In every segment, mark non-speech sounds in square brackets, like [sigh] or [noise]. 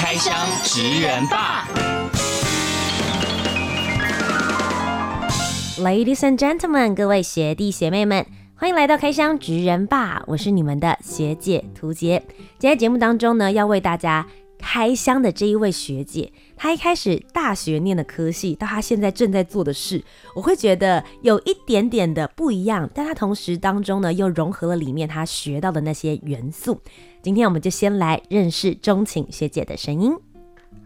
开箱职人吧，Ladies and gentlemen，各位学弟学妹们，欢迎来到开箱职人吧，我是你们的学姐涂洁。今天节目当中呢，要为大家开箱的这一位学姐，她一开始大学念的科系，到他现在正在做的事，我会觉得有一点点的不一样，但他同时当中呢，又融合了里面他学到的那些元素。今天我们就先来认识钟晴学姐的声音。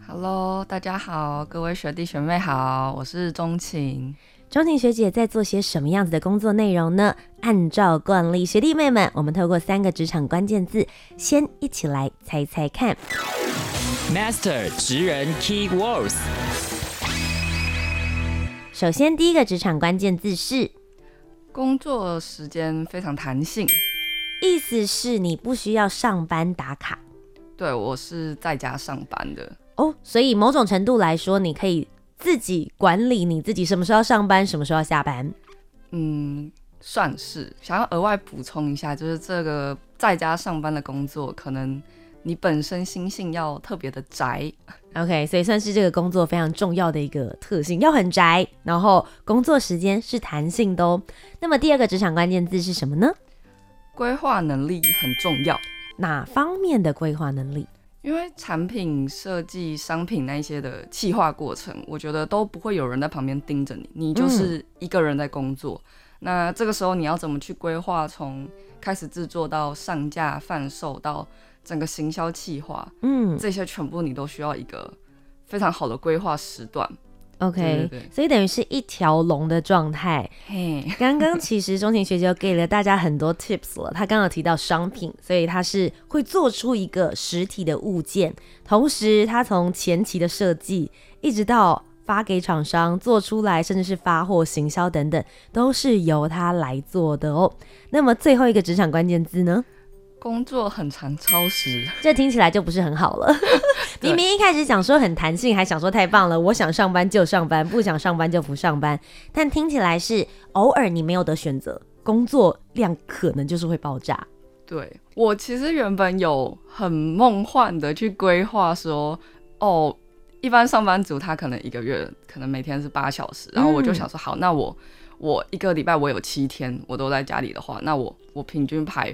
Hello，大家好，各位学弟学妹好，我是钟晴。钟晴学姐在做些什么样子的工作内容呢？按照惯例，学弟妹们，我们透过三个职场关键字，先一起来猜猜看。Master 职人 Key Words。首先，第一个职场关键字是工作时间非常弹性。意思是你不需要上班打卡，对，我是在家上班的哦，所以某种程度来说，你可以自己管理你自己什么时候上班，什么时候下班。嗯，算是。想要额外补充一下，就是这个在家上班的工作，可能你本身心性要特别的宅。OK，所以算是这个工作非常重要的一个特性，要很宅，然后工作时间是弹性的哦。那么第二个职场关键字是什么呢？规划能力很重要，哪方面的规划能力？因为产品设计、商品那一些的企划过程，我觉得都不会有人在旁边盯着你，你就是一个人在工作。嗯、那这个时候你要怎么去规划？从开始制作到上架、贩售到整个行销计划，嗯，这些全部你都需要一个非常好的规划时段。OK，对对对，所以等于是一条龙的状态。嘿，刚刚其实钟情学姐给了大家很多 tips 了。她刚刚有提到商品，所以她是会做出一个实体的物件，同时她从前期的设计一直到发给厂商做出来，甚至是发货、行销等等，都是由她来做的哦。那么最后一个职场关键字呢？工作很常超时，这听起来就不是很好了。[laughs] 明明一开始想说很弹性，还想说太棒了，我想上班就上班，不想上班就不上班。但听起来是偶尔你没有得选择，工作量可能就是会爆炸。对，我其实原本有很梦幻的去规划说，哦，一般上班族他可能一个月可能每天是八小时，然后我就想说，好，那我我一个礼拜我有七天我都在家里的话，那我我平均排。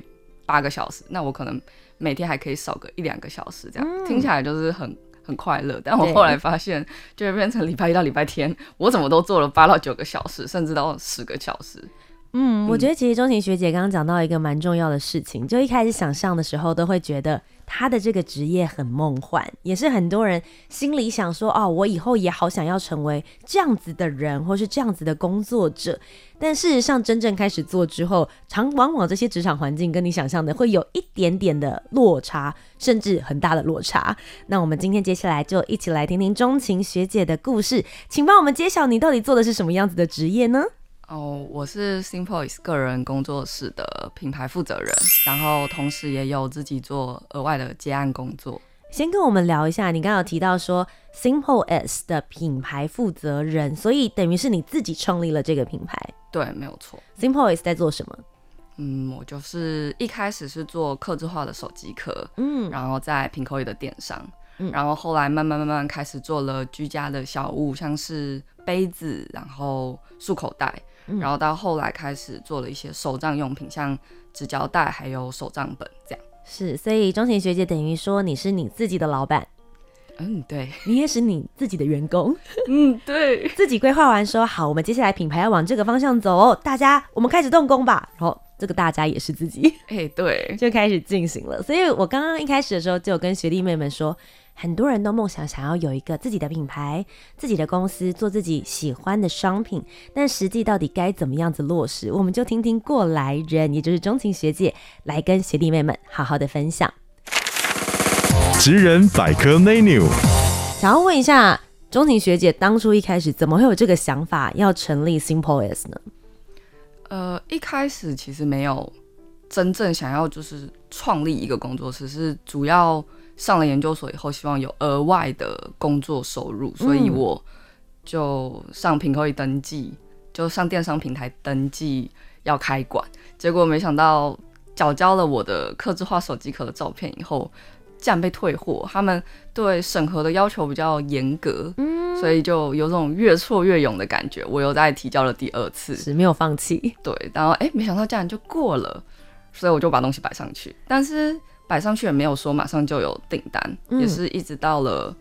八个小时，那我可能每天还可以少个一两个小时，这样、嗯、听起来就是很很快乐。但我后来发现，就会变成礼拜一到礼拜天，我怎么都做了八到九个小时，甚至到十个小时。嗯，我觉得其实钟晴学姐刚刚讲到一个蛮重要的事情，就一开始想象的时候都会觉得他的这个职业很梦幻，也是很多人心里想说哦，我以后也好想要成为这样子的人，或是这样子的工作者。但事实上真正开始做之后，常往往这些职场环境跟你想象的会有一点点的落差，甚至很大的落差。那我们今天接下来就一起来听听钟晴学姐的故事，请帮我们揭晓你到底做的是什么样子的职业呢？哦，我是 Simple 个人工作室的品牌负责人，然后同时也有自己做额外的接案工作。先跟我们聊一下，你刚刚有提到说 Simple S 的品牌负责人，所以等于是你自己创立了这个品牌。对，没有错。Simple S 在做什么？嗯，我就是一开始是做客制化的手机壳，嗯，然后在 Pinkoi 的电商，嗯，然后后来慢慢慢慢开始做了居家的小物，像是杯子，然后束口袋。然后到后来开始做了一些手账用品，像纸胶带，还有手账本这样。是，所以钟情学姐等于说你是你自己的老板。嗯，对。你也是你自己的员工。嗯，对。自己规划完说好，我们接下来品牌要往这个方向走，大家我们开始动工吧。然后这个大家也是自己。[laughs] 哎，对，就开始进行了。所以我刚刚一开始的时候就有跟学弟妹们说。很多人都梦想想要有一个自己的品牌、自己的公司，做自己喜欢的商品，但实际到底该怎么样子落实？我们就听听过来人，也就是钟情学姐来跟学弟妹们好好的分享。职人百科 menu，想要问一下钟情学姐，当初一开始怎么会有这个想法要成立 Simple S 呢？呃，一开始其实没有真正想要就是创立一个工作室，是主要上了研究所以后，希望有额外的工作收入，所以我就上平口一登记，就上电商平台登记要开馆，结果没想到缴交了我的刻字化手机壳的照片以后。竟然被退货，他们对审核的要求比较严格，嗯，所以就有种越挫越勇的感觉。我又再提交了第二次，是没有放弃。对，然后哎、欸，没想到竟然就过了，所以我就把东西摆上去。但是摆上去也没有说马上就有订单，嗯，也是一直到了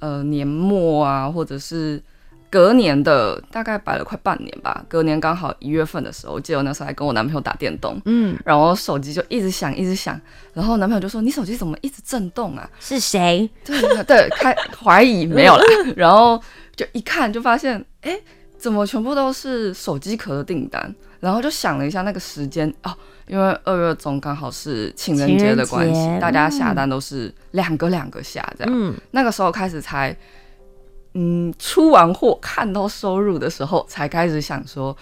呃年末啊，或者是。隔年的大概摆了快半年吧，隔年刚好一月份的时候，我记得我那时候还跟我男朋友打电动，嗯，然后手机就一直响，一直响，然后男朋友就说：“你手机怎么一直震动啊？”是谁？对对，开怀疑没有了，[laughs] 然后就一看就发现，哎、欸，怎么全部都是手机壳的订单？然后就想了一下那个时间哦，因为二月中刚好是情人节的关系，大家下单都是两个两个下这样，嗯，那个时候开始才。嗯，出完货看到收入的时候，才开始想说，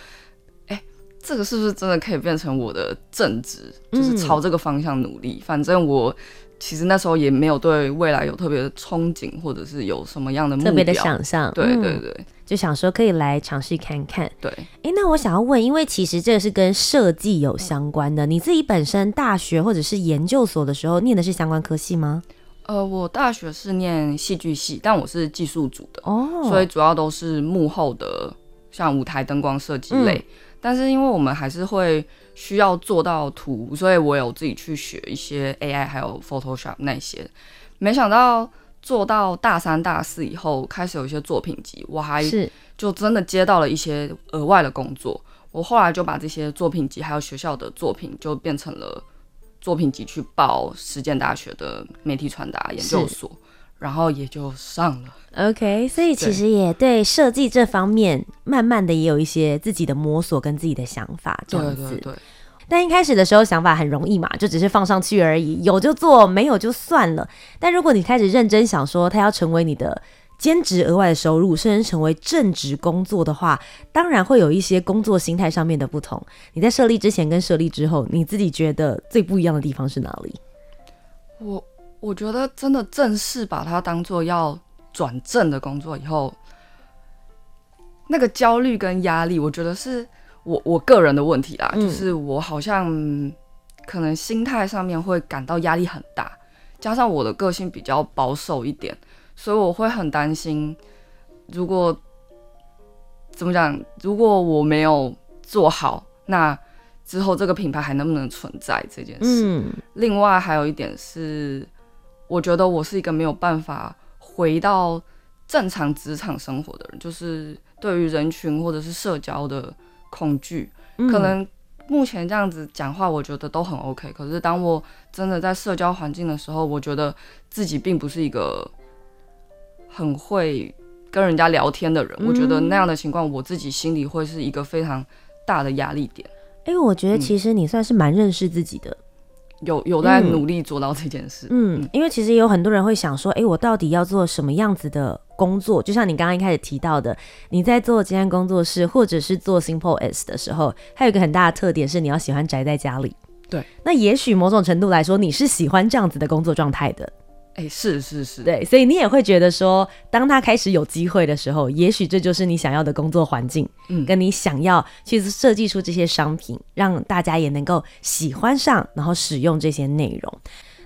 哎、欸，这个是不是真的可以变成我的正职？就是朝这个方向努力。嗯、反正我其实那时候也没有对未来有特别的憧憬，或者是有什么样的目标，特别的想象。对对对、嗯，就想说可以来尝试看看。对，哎、欸，那我想要问，因为其实这个是跟设计有相关的，你自己本身大学或者是研究所的时候念的是相关科系吗？呃，我大学是念戏剧系，但我是技术组的，oh. 所以主要都是幕后的，像舞台灯光设计类、嗯。但是因为我们还是会需要做到图，所以我有自己去学一些 AI 还有 Photoshop 那些。没想到做到大三、大四以后，开始有一些作品集，我还就真的接到了一些额外的工作。我后来就把这些作品集还有学校的作品，就变成了。作品集去报实践大学的媒体传达研究所，然后也就上了。OK，所以其实也对设计这方面，慢慢的也有一些自己的摸索跟自己的想法，这样子。对对对。但一开始的时候想法很容易嘛，就只是放上去而已，有就做，没有就算了。但如果你开始认真想说，它要成为你的。兼职额外的收入，甚至成为正职工作的话，当然会有一些工作心态上面的不同。你在设立之前跟设立之后，你自己觉得最不一样的地方是哪里？我我觉得真的正式把它当做要转正的工作以后，那个焦虑跟压力，我觉得是我我个人的问题啦，嗯，就是我好像可能心态上面会感到压力很大，加上我的个性比较保守一点。所以我会很担心，如果怎么讲，如果我没有做好，那之后这个品牌还能不能存在这件事？嗯。另外还有一点是，我觉得我是一个没有办法回到正常职场生活的人，就是对于人群或者是社交的恐惧。可能目前这样子讲话，我觉得都很 OK。可是当我真的在社交环境的时候，我觉得自己并不是一个。很会跟人家聊天的人，嗯，我觉得那样的情况，我自己心里会是一个非常大的压力点。因为我觉得其实你算是蛮认识自己的，嗯、有有在努力做到这件事嗯。嗯，因为其实也有很多人会想说，哎、欸，我到底要做什么样子的工作？就像你刚刚一开始提到的，你在做今天工作室或者是做 Simple S 的时候，还有一个很大的特点是你要喜欢宅在家里。对，那也许某种程度来说，你是喜欢这样子的工作状态的。哎、欸，是是是，对，所以你也会觉得说，当他开始有机会的时候，也许这就是你想要的工作环境，嗯，跟你想要去设计出这些商品，让大家也能够喜欢上，然后使用这些内容。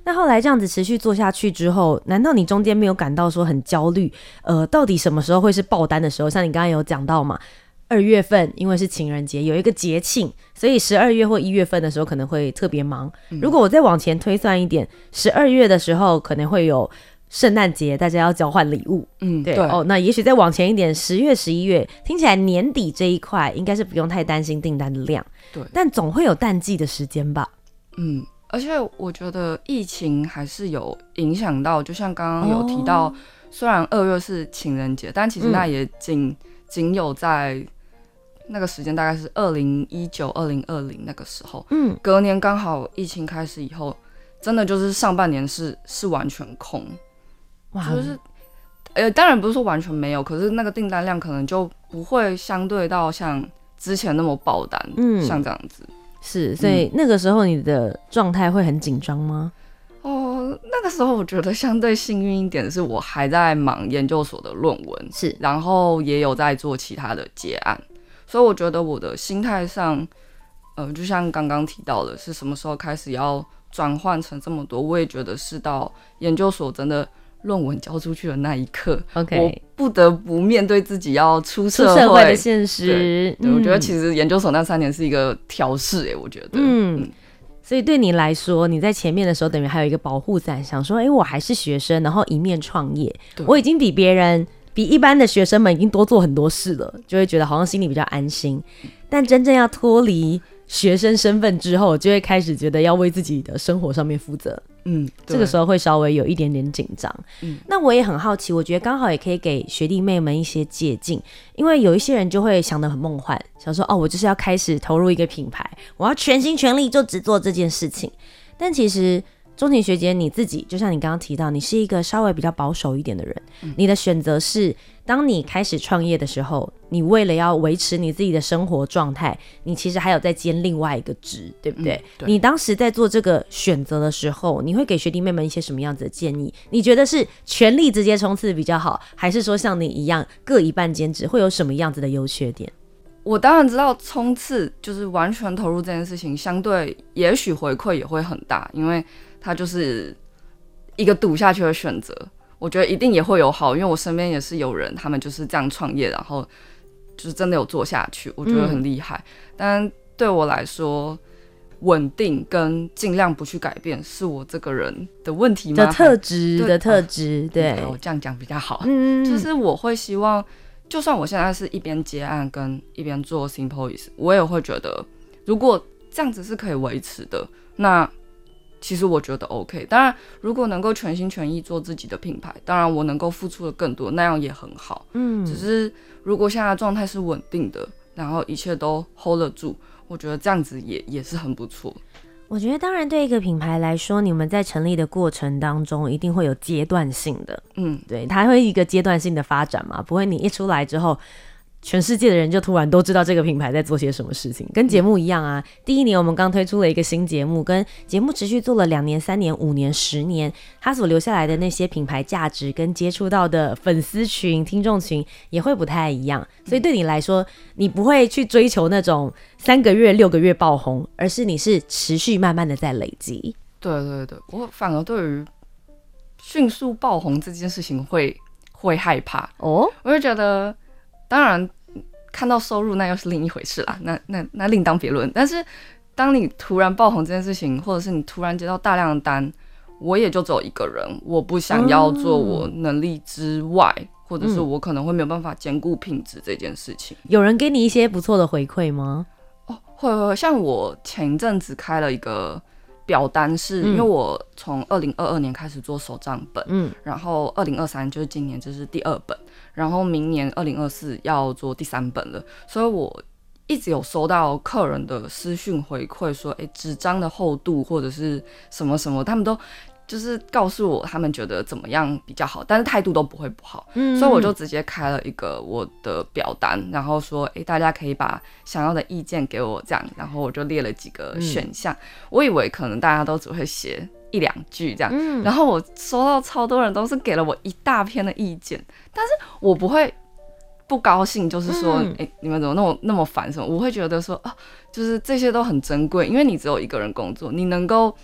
那后来这样子持续做下去之后，难道你中间没有感到说很焦虑？呃，到底什么时候会是爆单的时候？像你刚刚有讲到嘛。二月份因为是情人节，有一个节庆，所以十二月或一月份的时候可能会特别忙。嗯。如果我再往前推算一点，十二月的时候可能会有圣诞节，大家要交换礼物。嗯，对。对哦，那也许再往前一点，十月、十一月，听起来年底这一块应该是不用太担心订单的量。对，但总会有淡季的时间吧。嗯，而且我觉得疫情还是有影响到，就像刚刚有提到，哦，虽然二月是情人节，但其实那也仅仅有在。那个时间大概是二零一九、二零二零那个时候，嗯，隔年刚好疫情开始以后，真的就是上半年是是完全空，哇，就是，呃，当然不是说完全没有，可是那个订单量可能就不会相对到像之前那么爆单，嗯，像这样子。是，所以那个时候你的状态会很紧张吗？哦，那个时候我觉得相对幸运一点的是，我还在忙研究所的论文，是，然后也有在做其他的结案，所以我觉得我的心态上，呃，就像刚刚提到的，是什么时候开始要转换成这么多？我也觉得是到研究所真的。论文交出去的那一刻，OK，我不得不面对自己要出社会，的现实。对，对，我觉得其实研究所那三年是一个调试，哎，我觉得，嗯，嗯，所以对你来说，你在前面的时候等于还有一个保护伞，想说，哎、欸，我还是学生，然后一面创业，我已经比别人，比一般的学生们已经多做很多事了，就会觉得好像心里比较安心。但真正要脱离学生身份之后，就会开始觉得要为自己的生活上面负责。嗯，这个时候会稍微有一点点紧张。嗯，那我也很好奇，我觉得刚好也可以给学弟妹们一些借鉴，因为有一些人就会想得很梦幻，想说哦，我就是要开始投入一个品牌，我要全心全力就只做这件事情。但其实钟晴学姐你自己，就像你刚刚提到，你是一个稍微比较保守一点的人，嗯，你的选择是。当你开始创业的时候，你为了要维持你自己的生活状态，你其实还有在兼另外一个职，对不对？嗯、对。你当时在做这个选择的时候，你会给学弟妹们一些什么样子的建议？你觉得是全力直接冲刺比较好，还是说像你一样各一半兼职，会有什么样子的优缺点？我当然知道冲刺就是完全投入这件事情，相对也许回馈也会很大，因为它就是一个赌下去的选择。我觉得一定也会有好，因为我身边也是有人，他们就是这样创业，然后就是真的有做下去，我觉得很厉害。嗯、但对我来说，稳定跟尽量不去改变，是我这个人的问题吗？的特质的特质，啊、对，我这样讲比较好。嗯，就是我会希望，就算我现在是一边接案跟一边做 Simple，我也会觉得，如果这样子是可以维持的，那。其实我觉得 OK，当然如果能够全心全意做自己的品牌，当然我能够付出的更多，那样也很好。嗯，只是如果现在状态是稳定的，然后一切都 hold 得住，我觉得这样子也也是很不错。我觉得当然对一个品牌来说，你们在成立的过程当中一定会有阶段性的，嗯，对，它会一个阶段性的发展嘛，不会你一出来之后。全世界的人就突然都知道这个品牌在做些什么事情，跟节目一样啊。第一年我们刚推出了一个新节目，跟节目持续做了两年、三年、五年、十年，它所留下来的那些品牌价值跟接触到的粉丝群、听众群也会不太一样。所以对你来说，你不会去追求那种三个月、六个月爆红，而是你是持续慢慢的在累积。对对对，我反而对于迅速爆红这件事情会会害怕哦，我就觉得。当然，看到收入那又是另一回事啦，那那那另当别论。但是，当你突然爆红这件事情，或者是你突然接到大量的单，我也就只有一个人，我不想要做我能力之外，嗯、或者是我可能会没有办法兼顾品质这件事情。有人给你一些不错的回馈吗？哦，会会会，像我前一阵子开了一个。表单是因为我从二零二二年开始做手账本，嗯，然后二零二三就是今年这是第二本，然后明年二零二四要做第三本了，所以我一直有收到客人的私讯回馈说，哎，纸张的厚度或者是什么什么，他们都。就是告诉我他们觉得怎么样比较好，但是态度都不会不好，嗯，所以我就直接开了一个我的表单，然后说，哎，大家可以把想要的意见给我，这样，然后我就列了几个选项，嗯，我以为可能大家都只会写一两句这样，嗯，然后我收到超多人都是给了我一大篇的意见，但是我不会不高兴，就是说，哎，嗯，你们怎么那么那么烦什么？我会觉得说，啊，就是这些都很珍贵，因为你只有一个人工作，你能够。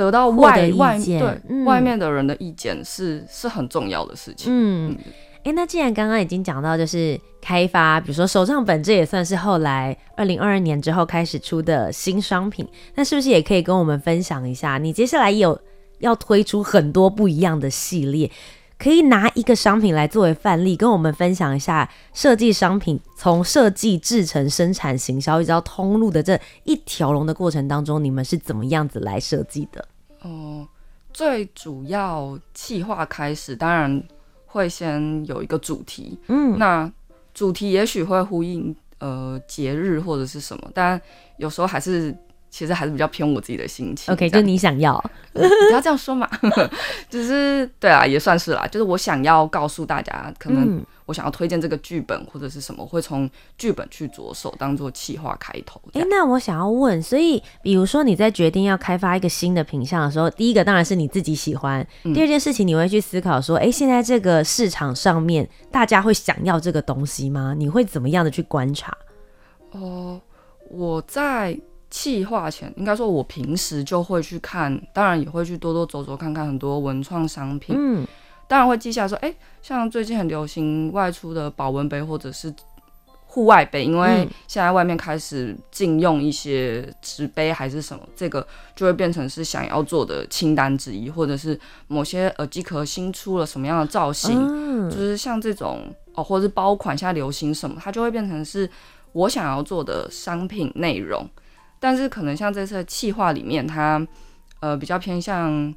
得到外外对、嗯、外面的人的意见是是很重要的事情。嗯，哎、欸，那既然刚刚已经讲到，就是开发，比如说手账本，这也算是后来二零二二年之后开始出的新商品，那是不是也可以跟我们分享一下？你接下来有要推出很多不一样的系列。可以拿一个商品来作为范例，跟我们分享一下设计商品从设计、制成、生产、行销，一直到通路的这一条龙的过程当中，你们是怎么样子来设计的？哦、呃，最主要企划开始，当然会先有一个主题，嗯，那主题也许会呼应呃节日或者是什么，但有时候还是其实还是比较偏我自己的心情。OK，就你想要，嗯、不要这样说嘛，[laughs] 就是对啊，也算是啦。就是我想要告诉大家，可能我想要推荐这个剧本或者是什么，会从剧本去着手，当做企划开头。哎、欸，那我想要问，所以比如说你在决定要开发一个新的品相的时候，第一个当然是你自己喜欢，嗯、第二件事情你会去思考说，哎、欸，现在这个市场上面大家会想要这个东西吗？你会怎么样的去观察？哦、呃，我在。企划前，应该说，我平时就会去看，当然也会去多多走走看看很多文创商品。嗯，当然会记下说，哎、欸，像最近很流行外出的保温杯或者是户外杯，因为现在外面开始禁用一些纸杯还是什么，这个就会变成是想要做的清单之一，或者是某些耳机壳新出了什么样的造型，嗯、就是像这种哦，或者是包款现在流行什么，它就会变成是我想要做的商品内容。但是可能像这次的企划里面，它呃比较偏向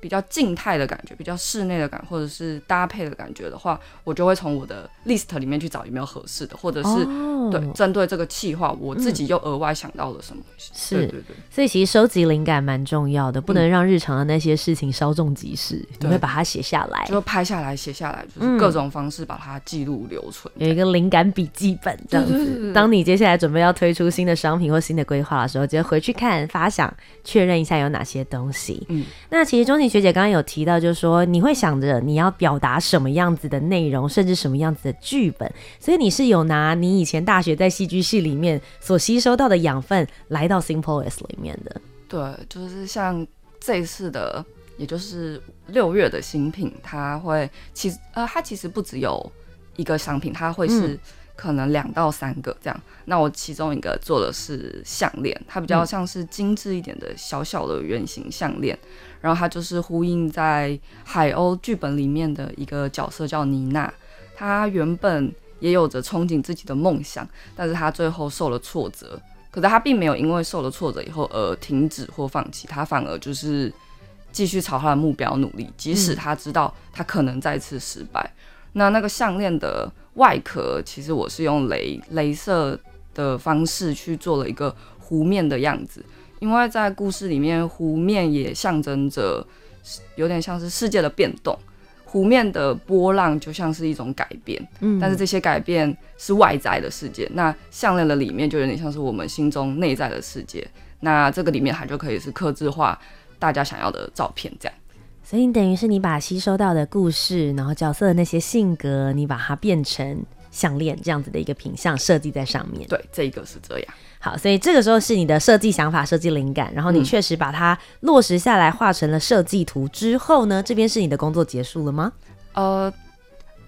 比较静态的感觉，比较室内的感，或者是搭配的感觉的话，我就会从我的 list 里面去找有没有合适的，或者是、哦、对针对这个企划，我自己又额外想到了什么。是、嗯，对对对。所以其实收集灵感蛮重要的，不能让日常的那些事情稍纵即逝，嗯、你会把它写下来，就拍下来写下来，就是各种方式把它记录留存、嗯，有一个灵感笔记本这样子。对对对对，当你接下来准备要推出新的商品或新的规划的时候，直接回去看发想，确认一下有哪些东西。嗯，那其实钟晴学姐刚刚有提到。就是说，你会想着你要表达什么样子的内容，甚至什么样子的剧本，所以你是有拿你以前大学在戏剧系里面所吸收到的养分来到 Simple S 里面的。对，就是像这一次的，也就是六月的新品，它会其实呃，它其实不只有一个商品，它会是。可能两到三个这样，那我其中一个做的是项链，它比较像是精致一点的小小的圆形项链，然后它就是呼应在海鸥剧本里面的一个角色叫妮娜，她原本也有着憧憬自己的梦想，但是她最后受了挫折，可是她并没有因为受了挫折以后而停止或放弃，她反而就是继续朝她的目标努力，即使她知道她可能再次失败。那那个项链的外壳，其实我是用镭镭射的方式去做了一个湖面的样子，因为在故事里面，湖面也象征着有点像是世界的变动，湖面的波浪就像是一种改变，嗯，但是这些改变是外在的世界，那项链的里面就有点像是我们心中内在的世界，那这个里面它就可以是刻制化大家想要的照片这样。所以你等于是你把吸收到的故事，然后角色的那些性格，你把它变成项链这样子的一个品相设计在上面。对，这个是这样。好，所以这个时候是你的设计想法、设计灵感，然后你确实把它落实下来，画成了设计图之后呢，这边是你的工作结束了吗？呃，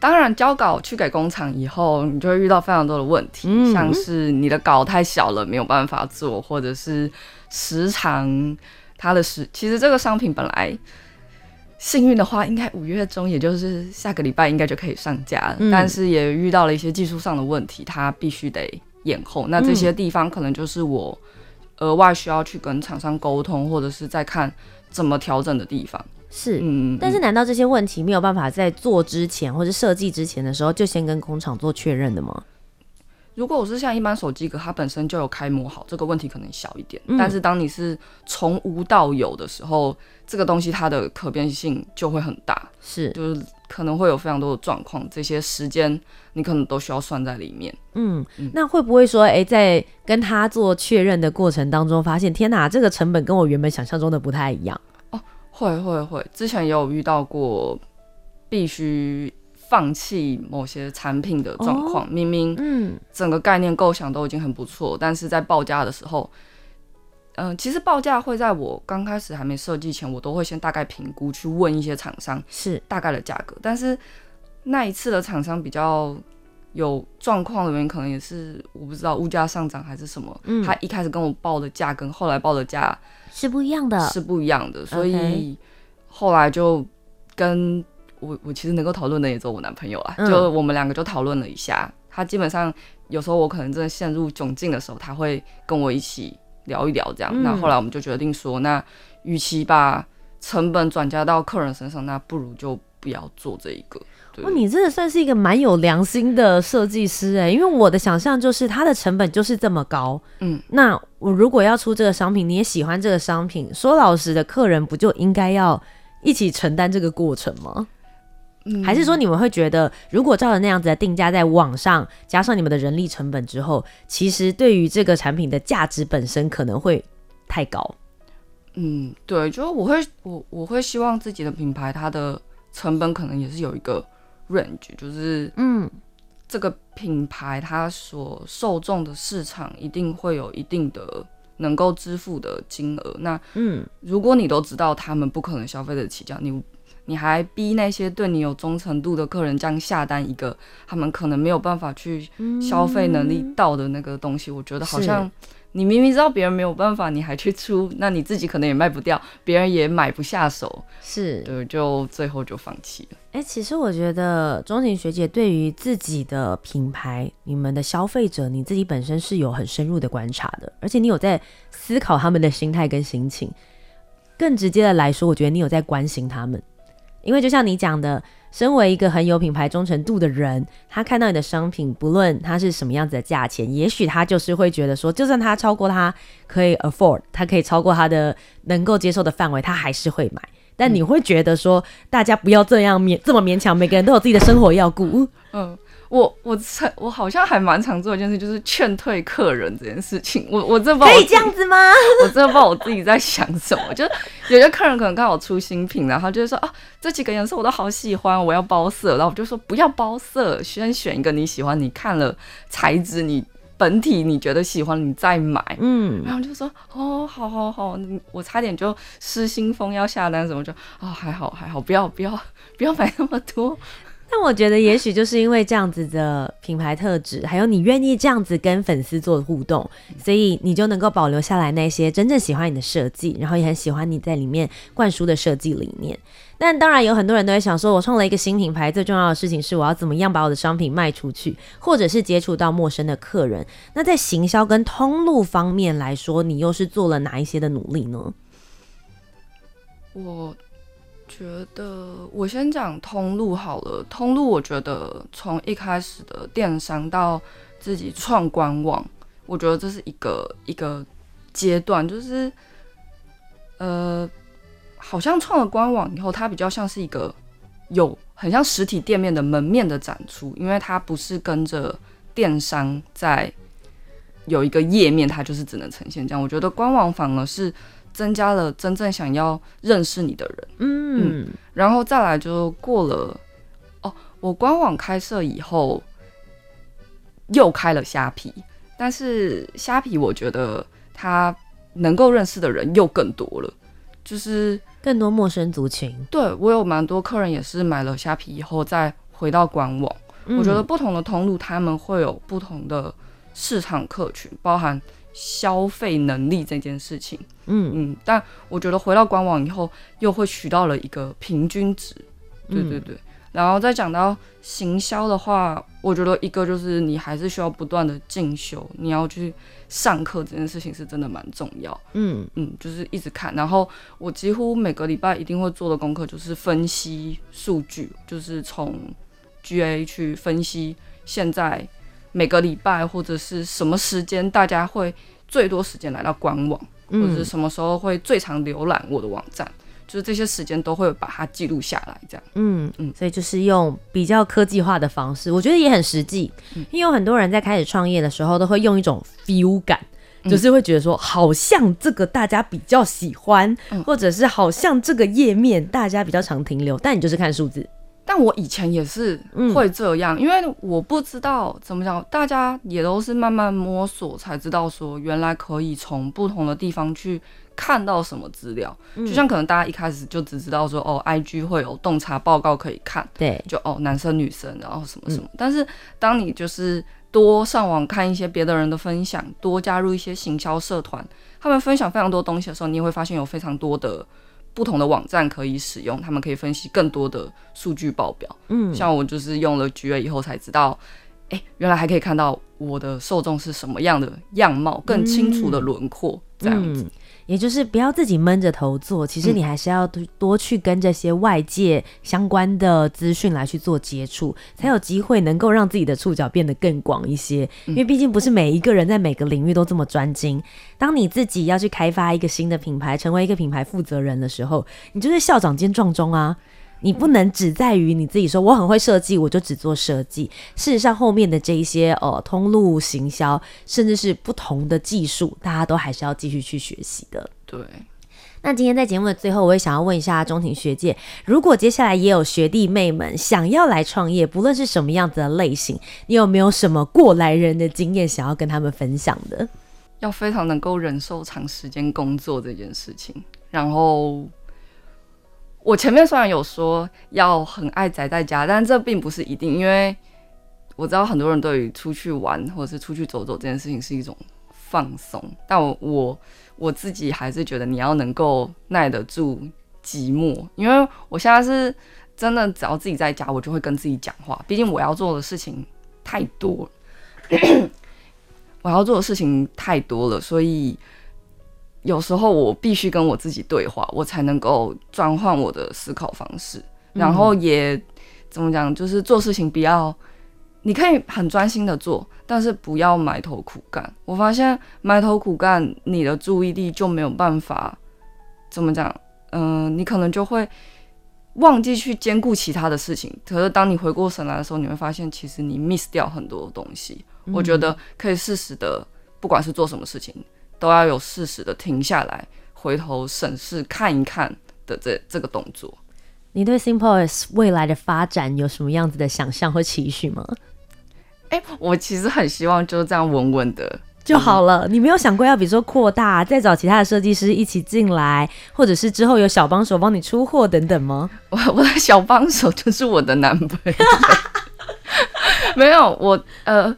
当然交稿去给工厂以后，你就会遇到非常多的问题，嗯、像是你的稿太小了，没有办法做，或者是时长，它的时，其实这个商品本来。幸运的话，应该五月中，也就是下个礼拜，应该就可以上架。嗯、但是也遇到了一些技术上的问题，它必须得延后。那这些地方可能就是我额外需要去跟厂商沟通，或者是再看怎么调整的地方。是，嗯。但是难道这些问题没有办法在做之前或者设计之前的时候就先跟工厂做确认的吗？如果我是像一般手机壳，它本身就有开模好，这个问题可能小一点。嗯、但是当你是从无到有的时候，这个东西它的可变性就会很大，是，就是可能会有非常多的状况，这些时间你可能都需要算在里面。嗯，嗯，那会不会说，哎、欸，在跟他做确认的过程当中，发现天哪，这个成本跟我原本想象中的不太一样？哦，会会会，之前也有遇到过，必须。放弃某些产品的状况，明明嗯，整个概念构想都已经很不错，但是在报价的时候，嗯，其实报价会在我刚开始还没设计前，我都会先大概评估，去问一些厂商是大概的价格。但是那一次的厂商比较有状况的原因，可能也是我不知道物价上涨还是什么，他一开始跟我报的价跟后来报的价是不一样的，是不一样的，所以后来就跟。我我其实能够讨论的也只有我男朋友啊，嗯、就我们两个就讨论了一下。他基本上有时候我可能真的陷入窘境的时候，他会跟我一起聊一聊这样。嗯、那后来我们就决定说，那与其把成本转嫁到客人身上，那不如就不要做这一个。你真的算是一个蛮有良心的设计师哎，因为我的想象就是它的成本就是这么高，嗯，那我如果要出这个商品，你也喜欢这个商品，说老实的，客人不就应该要一起承担这个过程吗？嗯，还是说你们会觉得，如果照着那样子的定价，在网上加上你们的人力成本之后，其实对于这个产品的价值本身可能会太高？嗯，对，就我会我我会希望自己的品牌它的成本可能也是有一个。range 就是，嗯，这个品牌它所受众的市场一定会有一定的能够支付的金额。那，嗯，如果你都知道他们不可能消费得起这样，你你还逼那些对你有忠诚度的客人这样下单一个他们可能没有办法去消费能力到的那个东西，我觉得好像。你明明知道别人没有办法，你还去出，那你自己可能也卖不掉，别人也买不下手，是对，就最后就放弃了。哎、欸，其实我觉得钟情学姐对于自己的品牌、你们的消费者，你自己本身是有很深入的观察的，而且你有在思考他们的心态跟心情。更直接的来说，我觉得你有在关心他们，因为就像你讲的。身为一个很有品牌忠诚度的人，他看到你的商品，不论它是什么样子的价钱，也许他就是会觉得说，就算他超过他可以 afford，他可以超过他的能够接受的范围，他还是会买。但你会觉得说，大家不要这样勉这么勉强，每个人都有自己的生活要顾。嗯。我我我好像还蛮常做一件事，就是劝退客人这件事情。我我真不可以这样子吗？[laughs] 我真的不知道我自己在想什么。就有些客人可能刚好出新品，然后就是说啊，这几个颜色我都好喜欢，我要包色。然后我就说不要包色，先选一个你喜欢，你看了材质，你本体你觉得喜欢，你再买。嗯，然后就说哦，好好好，我差点就失心疯要下单什么，就哦还好还好，不要不要不要买那么多。但我觉得，也许就是因为这样子的品牌特质，还有你愿意这样子跟粉丝做互动，所以你就能够保留下来那些真正喜欢你的设计，然后也很喜欢你在里面灌输的设计理念。但当然，有很多人都会想说，我创了一个新品牌，最重要的事情是我要怎么样把我的商品卖出去，或者是接触到陌生的客人。那在行销跟通路方面来说，你又是做了哪一些的努力呢？我。觉得我先讲通路好了。通路，我觉得从一开始的电商到自己创官网，我觉得这是一个一个阶段，就是呃，好像创了官网以后，它比较像是一个有很像实体店面的门面的展出，因为它不是跟着电商在有一个页面，它就是只能呈现这样。我觉得官网反而是。增加了真正想要认识你的人，嗯，嗯，然后再来就过了哦。我官网开设以后，又开了虾皮，但是虾皮我觉得它能够认识的人又更多了，就是更多陌生族群。对，我有蛮多客人也是买了虾皮以后再回到官网，嗯，我觉得不同的通路他们会有不同的市场客群，包含。消费能力这件事情，嗯嗯，但我觉得回到官网以后，又会取到了一个平均值，对对对。嗯、然后再讲到行销的话，我觉得一个就是你还是需要不断的进修，你要去上课这件事情是真的蛮重要，嗯嗯，就是一直看。然后我几乎每个礼拜一定会做的功课就是分析数据，就是从 GA 去分析现在。每个礼拜或者是什么时间，大家会最多时间来到官网，嗯，或者是什么时候会最常浏览我的网站，就是这些时间都会把它记录下来，这样。嗯嗯，所以就是用比较科技化的方式，我觉得也很实际。嗯，因为有很多人在开始创业的时候，都会用一种 feel 感，就是会觉得说，好像这个大家比较喜欢，嗯，或者是好像这个页面大家比较常停留，但你就是看数字。但我以前也是会这样，嗯，因为我不知道怎么讲，大家也都是慢慢摸索才知道说，原来可以从不同的地方去看到什么资料。嗯，就像可能大家一开始就只知道说，哦，IG 会有洞察报告可以看，对，就哦，男生女生，然后什么什么。嗯，但是当你就是多上网看一些别的人的分享，多加入一些行销社团，他们分享非常多东西的时候，你也会发现有非常多的。不同的网站可以使用，他们可以分析更多的数据报表。嗯，像我就是用了 GA 以后才知道，哎、欸，原来还可以看到我的受众是什么样的样貌，更清楚的轮廓这样子。嗯也就是不要自己闷着头做，其实你还是要多去跟这些外界相关的资讯来去做接触，才有机会能够让自己的触角变得更广一些。因为毕竟不是每一个人在每个领域都这么专精。当你自己要去开发一个新的品牌，成为一个品牌负责人的时候，你就是校长兼撞钟啊。你不能只在于你自己说我很会设计，我就只做设计。事实上，后面的这一些呃通路行销，甚至是不同的技术，大家都还是要继续去学习的。对。那今天在节目的最后，我也想要问一下钟婷学姐，如果接下来也有学弟妹们想要来创业，不论是什么样子的类型，你有没有什么过来人的经验想要跟他们分享的？要非常能够忍受长时间工作这件事情，然后。我前面虽然有说要很爱宅在家，但这并不是一定，因为我知道很多人对于出去玩或者是出去走走这件事情是一种放松，但我我我自己还是觉得你要能够耐得住寂寞，因为我现在是真的只要自己在家，我就会跟自己讲话，毕竟我要做的事情太多了，[coughs] 我要做的事情太多了，所以。有时候我必须跟我自己对话，我才能够转换我的思考方式，然后也怎么讲，就是做事情不要，你可以很专心的做，但是不要埋头苦干。我发现埋头苦干，你的注意力就没有办法怎么讲，嗯，你可能就会忘记去兼顾其他的事情。可是当你回过神来的时候，你会发现其实你 miss 掉很多东西。我觉得可以适时的，不管是做什么事情。都要有适时的停下来，回头审视看一看的这这个动作。你对 Simple S 未来的发展有什么样子的想象或期许吗？哎、欸，我其实很希望就这样稳稳的就好了。嗯、你没有想过要比如说扩大，再找其他的设计师一起进来，或者是之后有小帮手帮你出货等等吗？我 [laughs] 我的小帮手就是我的男朋友。[laughs] 没有我呃。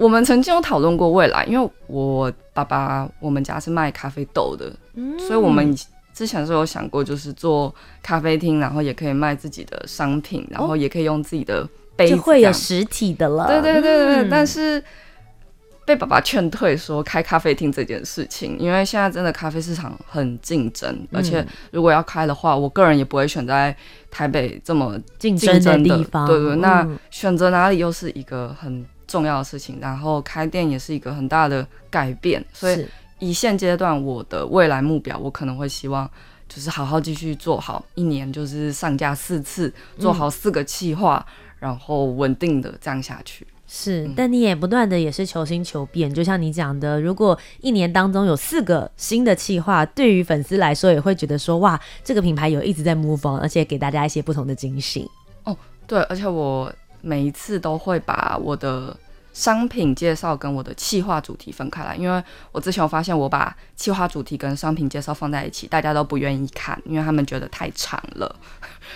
我们曾经有讨论过未来，因为我爸爸我们家是卖咖啡豆的，嗯、所以我们之前是有想过，就是做咖啡厅，然后也可以卖自己的商品，然后也可以用自己的杯子，就会有实体的了。对对对对，嗯、但是被爸爸劝退，说开咖啡厅这件事情，因为现在真的咖啡市场很竞争，嗯、而且如果要开的话，我个人也不会选在台北这么竞争的地方。对，对对，那选择哪里又是一个很。重要的事情，然后开店也是一个很大的改变，所以以现阶段我的未来目标，我可能会希望就是好好继续做好，一年就是上架四次，做好四个企划，嗯、然后稳定的这样下去。是，嗯、但你也不断的也是求新求变，就像你讲的，如果一年当中有四个新的企划，对于粉丝来说也会觉得说哇，这个品牌有一直在 move on，而且给大家一些不同的惊喜。哦，对，而且我。每一次都会把我的商品介绍跟我的企划主题分开来，因为我之前有发现，我把企划主题跟商品介绍放在一起，大家都不愿意看，因为他们觉得太长了，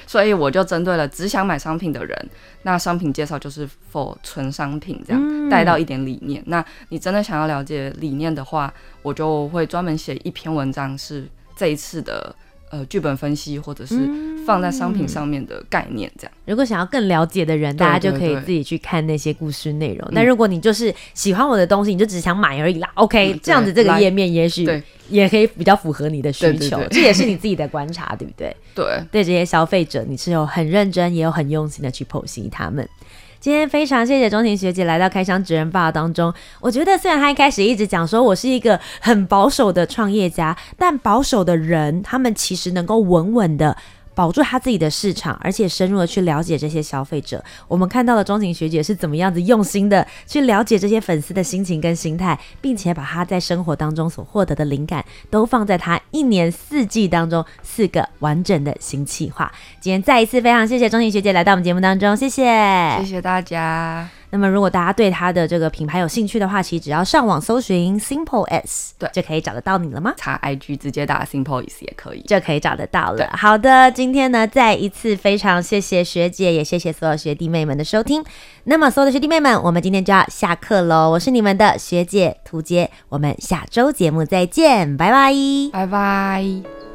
所以我就针对了只想买商品的人，那商品介绍就是 for 纯商品这样带到一点理念。那你真的想要了解理念的话，我就会专门写一篇文章，是这一次的。呃，剧本分析或者是放在商品上面的概念，这样、嗯。如果想要更了解的人，大家就可以自己去看那些故事内容。那如果你就是喜欢我的东西，你就只想买而已啦。OK，、嗯、这样子这个页面也许也可以比较符合你的需求。这也是你自己的观察，对不对？对，对这些消费者，你是有很认真，也有很用心的去剖析他们。今天非常谢谢钟婷学姐来到开箱职人 BAR 当中。我觉得虽然她一开始一直讲说我是一个很保守的创业家，但保守的人他们其实能够稳稳的。保住他自己的市场，而且深入的去了解这些消费者。我们看到了钟婷学姐是怎么样子用心的去了解这些粉丝的心情跟心态，并且把他在生活当中所获得的灵感都放在他一年四季当中四个完整的新企划。今天再一次非常谢谢钟婷学姐来到我们节目当中，谢谢，谢谢大家。那么，如果大家对它的这个品牌有兴趣的话，其实只要上网搜寻 Simple S，对，就可以找得到你了吗？查 IG 直接打 Simple S 也可以，就可以找得到了。好的，今天呢，再一次非常谢谢学姐，也谢谢所有学弟妹们的收听。那么，所有的学弟妹们，我们今天就要下课喽。我是你们的学姐涂洁，我们下周节目再见，拜拜，拜拜。